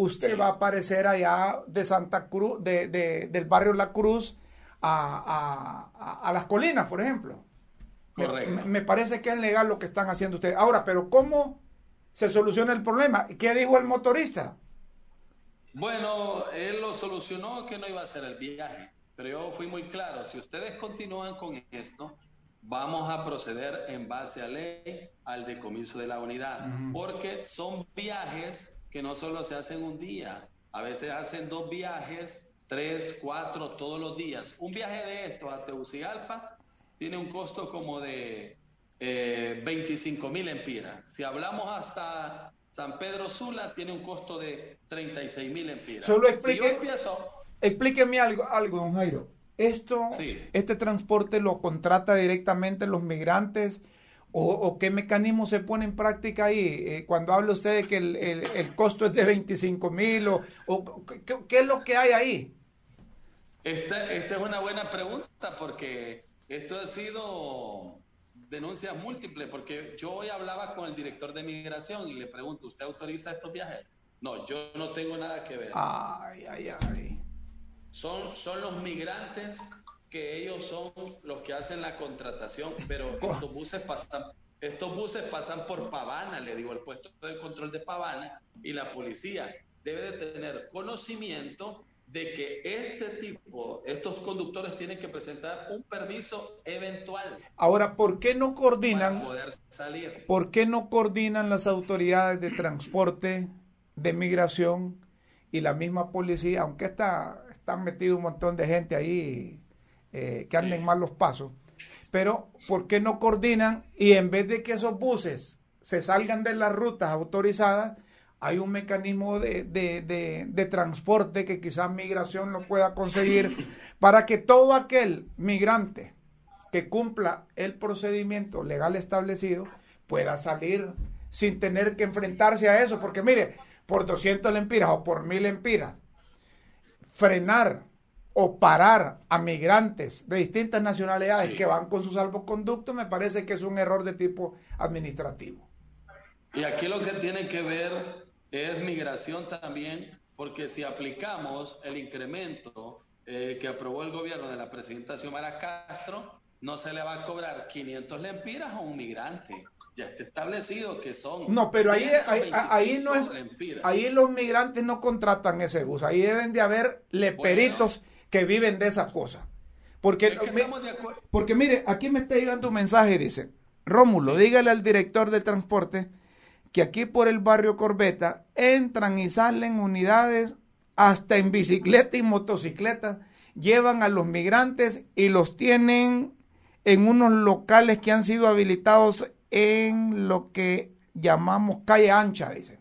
usted va a aparecer allá de Santa Cruz, de, del barrio La Cruz a, las colinas, por ejemplo. Correcto. Me, parece que es legal lo que están haciendo ustedes. Ahora, pero ¿cómo se soluciona el problema? ¿Qué dijo el motorista? Bueno, él lo solucionó que no iba a hacer el viaje, pero yo fui muy claro, si ustedes continúan con esto, vamos a proceder en base a ley al decomiso de la unidad, porque son viajes que no solo se hacen un día, a veces hacen dos viajes, tres, cuatro, todos los días. Un viaje de esto a Tegucigalpa tiene un costo como de 25 eh, mil empiras. Si hablamos hasta San Pedro Sula, tiene un costo de 36 mil empiras. Solo explique, explíqueme algo, algo, don Jairo. Esto, este transporte lo contrata directamente los migrantes o, qué mecanismo se pone en práctica ahí? Eh, cuando habla usted de que el, costo es de 25 mil, o, ¿qué, es lo que hay ahí? Esta, esta es una buena pregunta porque esto ha sido denuncias múltiples, porque yo hoy hablaba con el director de migración y le pregunto, ¿usted autoriza estos viajes? No, yo no tengo nada que ver. Ay, ay, ay. Son, son los migrantes que ellos son los que hacen la contratación, pero estos buses pasan, estos buses pasan por Pavana, le digo, el puesto de control de Pavana, y la policía debe de tener conocimiento de que este tipo, estos conductores tienen que presentar un permiso eventual. Ahora, ¿por qué no coordinan? poder salir. ¿Por qué no coordinan las autoridades de transporte, de migración y la misma policía, aunque está, están metido un montón de gente ahí eh, que anden mal los pasos, pero ¿por qué no coordinan y en vez de que esos buses se salgan de las rutas autorizadas, hay un mecanismo de, de, transporte que quizás migración no pueda conseguir para que todo aquel migrante que cumpla el procedimiento legal establecido pueda salir sin tener que enfrentarse a eso, porque mire, por 200 lempiras o por 1000 lempiras, frenar o parar a migrantes de distintas nacionalidades que van con su salvoconducto, me parece que es un error de tipo administrativo. Y aquí lo que tiene que ver es migración también, porque si aplicamos el incremento eh, que aprobó el gobierno de la presidenta Xiomara Castro, no se le va a cobrar 500 lempiras a un migrante. Ya está establecido que son. No, pero ahí, ahí, no es. Ahí los migrantes no contratan ese bus. Ahí deben de haber leperitos que viven de esa cosa. Porque, porque mire, aquí me está llegando un mensaje, dice, Rómulo, dígale al director de transporte que aquí por el barrio Corbeta entran y salen unidades hasta en bicicleta y motocicleta, llevan a los migrantes y los tienen en unos locales que han sido habilitados en lo que llamamos calle ancha, dicen.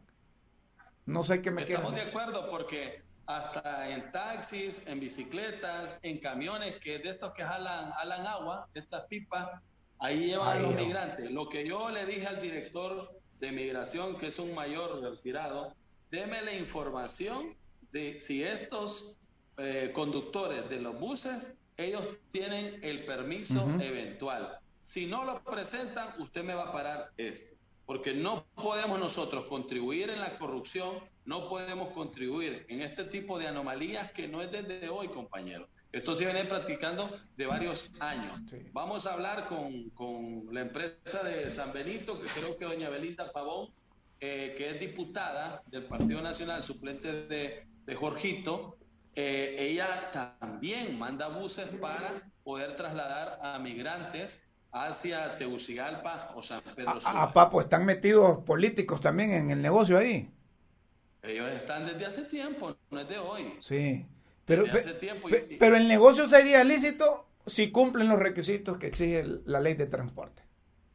No sé qué me Estamos de acuerdo porque hasta en taxis, en bicicletas, en camiones que de estos que jalan, jalan agua, estas pipas, ahí llevan a los migrantes. Lo que yo le dije al director de migración, que es un mayor retirado, deme la información de si estos eh, conductores de los buses, ellos tienen el permiso eventual. Si no lo presentan, usted me va a parar esto porque no podemos nosotros contribuir en la corrupción, no podemos contribuir en este tipo de anomalías que no es desde hoy, compañeros. Esto se viene practicando de varios años. Vamos a hablar con, con, la empresa de San Benito, que creo que doña Belinda Pavón, eh, que es diputada del Partido Nacional, suplente de, de Jorgito, eh, ella también manda buses para poder trasladar a migrantes hacia Tegucigalpa o San Pedro Sula. Ah, papo, están metidos políticos también en el negocio ahí. Ellos están desde hace tiempo, no es de hoy. Sí, pero, pero el negocio sería lícito si cumplen los requisitos que exige la ley de transporte.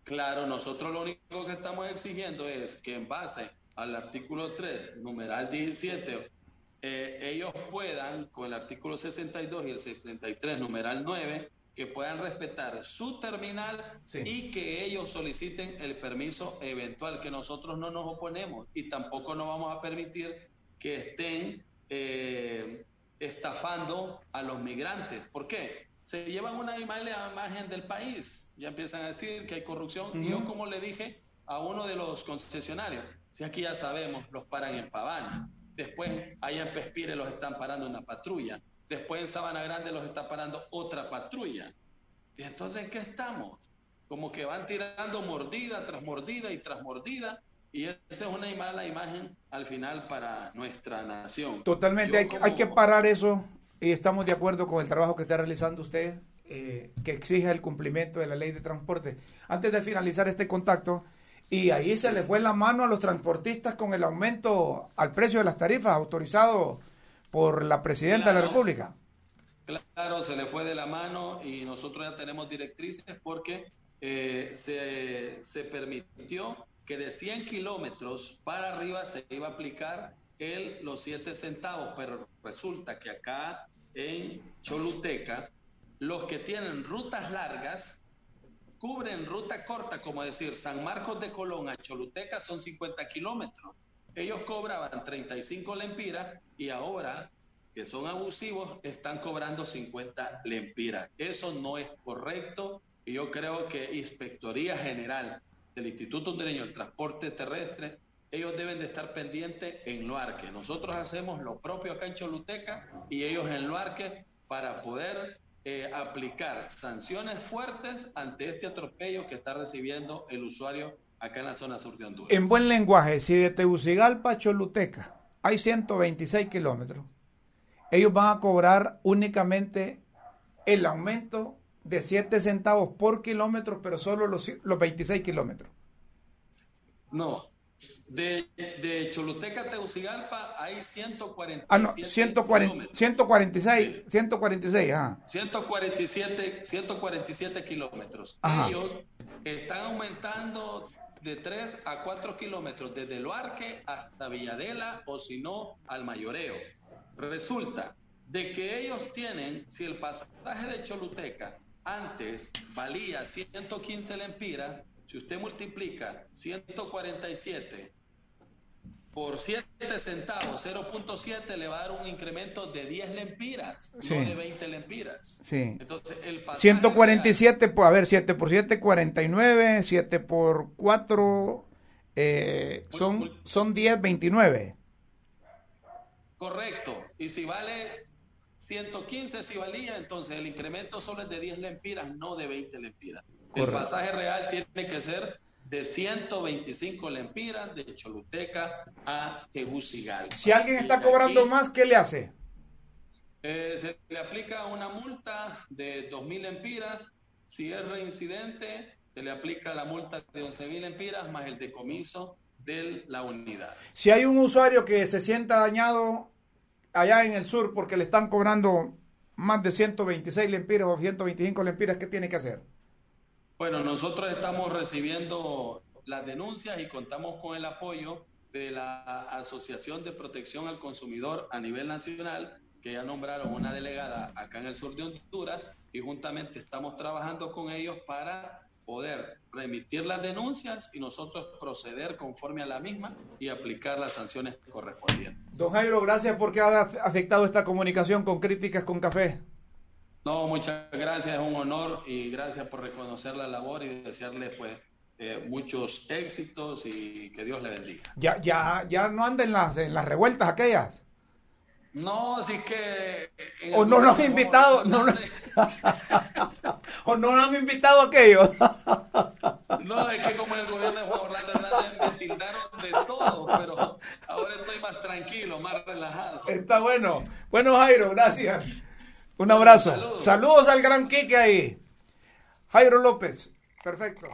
Claro, nosotros lo único que estamos exigiendo es que en base al artículo 3, numeral 17, eh, ellos puedan, con el artículo 62 y el 63, numeral 9, que puedan respetar su terminal y que ellos soliciten el permiso eventual, que nosotros no nos oponemos y tampoco nos vamos a permitir que estén eh, estafando a los migrantes. ¿Por qué? Se llevan una imagen del país, ya empiezan a decir que hay corrupción. Y yo, como le dije a uno de los concesionarios, si aquí ya sabemos, los paran en Pavana, después allá en Pespire los están parando una patrulla, después en Sabana Grande los está parando otra patrulla. Y entonces, ¿en qué estamos? Como que van tirando mordida tras mordida y tras mordida y esa es una mala imagen al final para nuestra nación. Totalmente, hay, hay, que parar eso y estamos de acuerdo con el trabajo que está realizando usted, eh, que exija el cumplimiento de la ley de transporte. Antes de finalizar este contacto, y ahí se le fue la mano a los transportistas con el aumento al precio de las tarifas autorizado por la presidenta de la República. Claro, se le fue de la mano y nosotros ya tenemos directrices porque eh, se, se permitió que de 100 kilómetros para arriba se iba a aplicar el, los 7 centavos, pero resulta que acá en Choluteca, los que tienen rutas largas cubren ruta corta, como decir, San Marcos de Colón a Choluteca son 50 kilómetros. Ellos cobraban 35 lempiras y ahora, que son abusivos, están cobrando 50 lempiras. Eso no es correcto y yo creo que Inspectoría General del Instituto Hondureño del Transporte Terrestre, ellos deben de estar pendientes en Loarque. Nosotros hacemos lo propio acá en Choluteca y ellos en Loarque para poder eh, aplicar sanciones fuertes ante este atropello que está recibiendo el usuario acá en la zona sur de Honduras. En buen lenguaje, si de Tegucigalpa a Choluteca hay 126 kilómetros, ellos van a cobrar únicamente el aumento de 7 centavos por kilómetro, pero solo los, los 26 kilómetros. No, de, de, Choluteca a Tegucigalpa hay 147 Ah, no, 140, 146, 146, ajá. 147, 147 kilómetros. Ellos están aumentando de 3 a 4 kilómetros desde Loarque hasta Villadela o si no al Mayoreo. Resulta de que ellos tienen, si el pasaje de Choluteca antes valía 115 lempiras, si usted multiplica 147 por 7 centavos, 0.7 le va a dar un incremento de 10 lempiras, no de 20 lempiras. Sí. Entonces, el 147, pues a ver, 7 por 7, 49, 7 por 4, eh, son, son 10, 29. Correcto. Y si vale 115 si valía, entonces el incremento solo es de 10 lempiras, no de 20 lempiras. El pasaje real tiene que ser de 125 lempiras de Choluteca a Tegucigalpa. Si alguien está cobrando más, ¿qué le hace? Eh, se le aplica una multa de 2.000 lempiras. Si es reincidente, se le aplica la multa de 11.000 lempiras más el decomiso de la unidad. Si hay un usuario que se sienta dañado allá en el sur porque le están cobrando más de 126 lempiras o 125 lempiras, ¿qué tiene que hacer? Bueno, nosotros estamos recibiendo las denuncias y contamos con el apoyo de la Asociación de Protección al Consumidor a nivel nacional, que ya nombraron una delegada acá en el sur de Honduras y juntamente estamos trabajando con ellos para poder remitir las denuncias y nosotros proceder conforme a la misma y aplicar las sanciones correspondientes. Don Jairo, gracias porque ha aceptado esta comunicación con Críticas con Café. No, muchas gracias, es un honor y gracias por reconocer la labor y desearle pues eh, muchos éxitos y que Dios le bendiga. Ya, ya, ya no anda en las, en las revueltas aquellas. No, así que... O no nos han invitado, no, no, o no nos han invitado aquellos. no, es que como el gobierno de Juan Orlando Hernández me tildaron de todo, pero ahora estoy más tranquilo, más relajado. Está bueno. Bueno, Jairo, gracias. Un abrazo. Saludos, al gran Quique ahí. Jairo López, perfecto.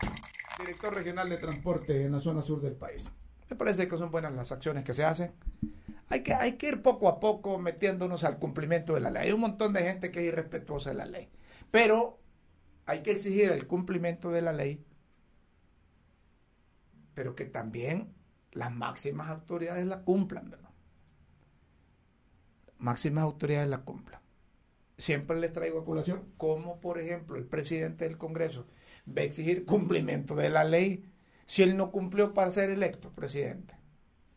Director regional de transporte en la zona sur del país. Me parece que son buenas las acciones que se hacen. Hay que, hay que ir poco a poco metiéndonos al cumplimiento de la ley. Hay un montón de gente que es irrespetuosa de la ley. Pero hay que exigir el cumplimiento de la ley, pero que también las máximas autoridades la cumplan, ¿verdad? máximas autoridades la cumplan. Siempre les traigo a colación como, por ejemplo, el presidente del Congreso va a exigir cumplimiento de la ley si él no cumplió para ser electo presidente.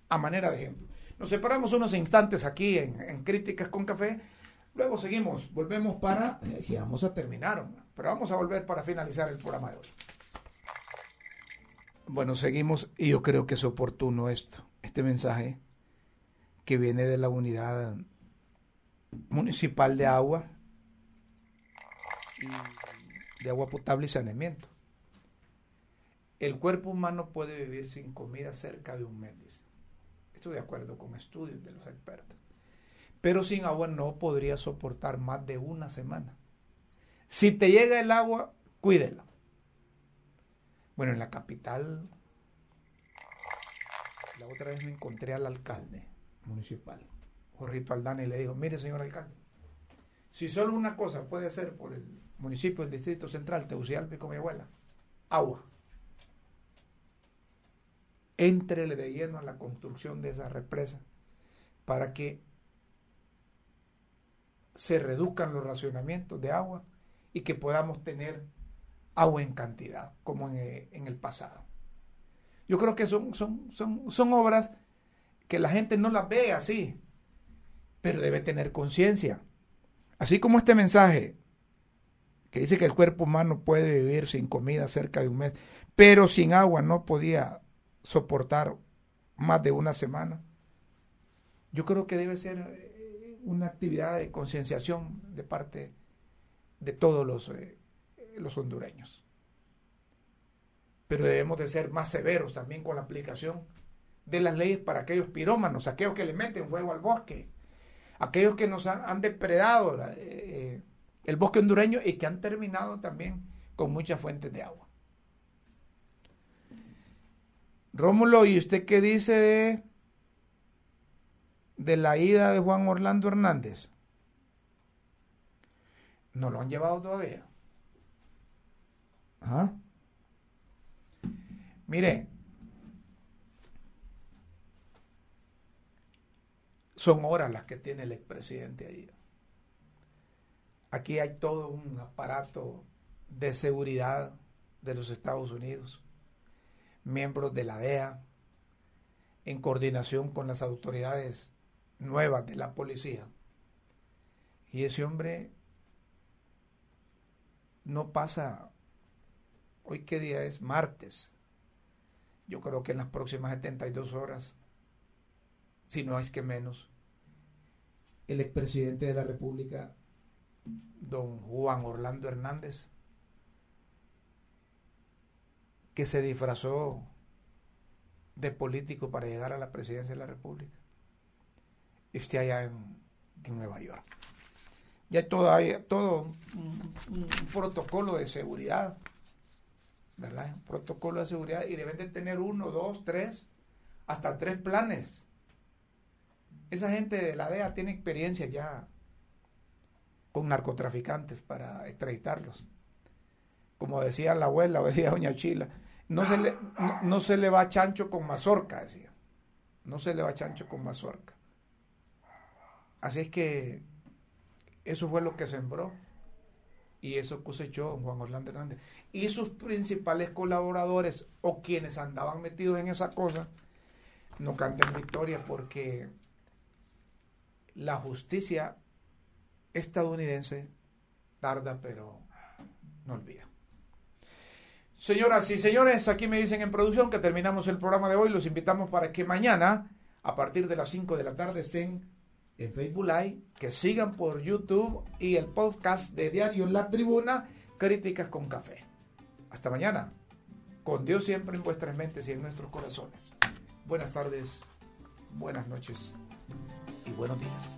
A manera de ejemplo. Nos separamos unos instantes aquí en, Críticas con Café. Luego seguimos, volvemos para, eh, si vamos a terminar, pero vamos a volver para finalizar el programa de hoy. Bueno, seguimos y yo creo que es oportuno esto, este mensaje que viene de la unidad municipal de agua de agua potable y saneamiento. El cuerpo humano puede vivir sin comida cerca de un mes, Estoy de acuerdo con estudios de los expertos. Pero sin agua no podría soportar más de una semana. Si te llega el agua, cuídela. Bueno, en la capital, la otra vez me encontré al alcalde municipal, Jorgito Aldana, y le digo, mire señor alcalde, si solo una cosa puede hacer por el municipio del Distrito Central, Tegucigalpa y abuela, agua. Entrele de lleno a la construcción de esa represa para que se reduzcan los racionamientos de agua y que podamos tener agua en cantidad, como en, eh, el pasado. Yo creo que son, son, son, son obras que la gente no las ve así, pero debe tener conciencia. Así como este mensaje que dice que el cuerpo humano puede vivir sin comida cerca de un mes, pero sin agua no podía soportar más de una semana. Yo creo que debe ser eh, una actividad de concienciación de parte de todos los, eh, los hondureños. Pero debemos de ser más severos también con la aplicación de las leyes para aquellos pirómanos, aquellos que le meten fuego al bosque, aquellos que nos han, depredado eh, eh, el bosque hondureño y que han terminado también con muchas fuentes de agua. Rómulo, ¿y usted qué dice de, de la ida de Juan Orlando Hernández? ¿No lo han llevado todavía? ¿Ah? Mire, Son horas las que tiene el expresidente ahí. Aquí hay todo un aparato de seguridad de los Estados Unidos, miembros de la DEA, en coordinación con las autoridades nuevas de la policía. Y ese hombre no pasa, hoy qué día es, martes. Yo creo que en las próximas 72 horas, si no es que menos, el expresidente de la República, don Juan Orlando Hernández, que se disfrazó de político para llegar a la presidencia de la República, esté allá en, Nueva York. Ya hay todo, hay todo un, protocolo de seguridad, ¿verdad? Un protocolo de seguridad y deben de tener uno, dos, tres, hasta tres planes esa gente de la DEA tiene experiencia ya con narcotraficantes para extraditarlos. Como decía la abuela, o decía doña Chila, no se, le, no, se le va chancho con mazorca, decía. No se le va chancho con mazorca. Así es que eso fue lo que sembró y eso cosechó Juan Orlando Hernández. Y sus principales colaboradores o quienes andaban metidos en esa cosa no canten victoria porque la justicia estadounidense tarda pero no olvida. Señoras y señores, aquí me dicen en producción que terminamos el programa de hoy. Los invitamos para que mañana, a partir de las 5 de la tarde, estén en Facebook Live, que sigan por YouTube y el podcast de Diario La Tribuna, Críticas con Café. Hasta mañana. Con Dios siempre en vuestras mentes y en nuestros corazones. Buenas tardes, buenas noches y buenos días.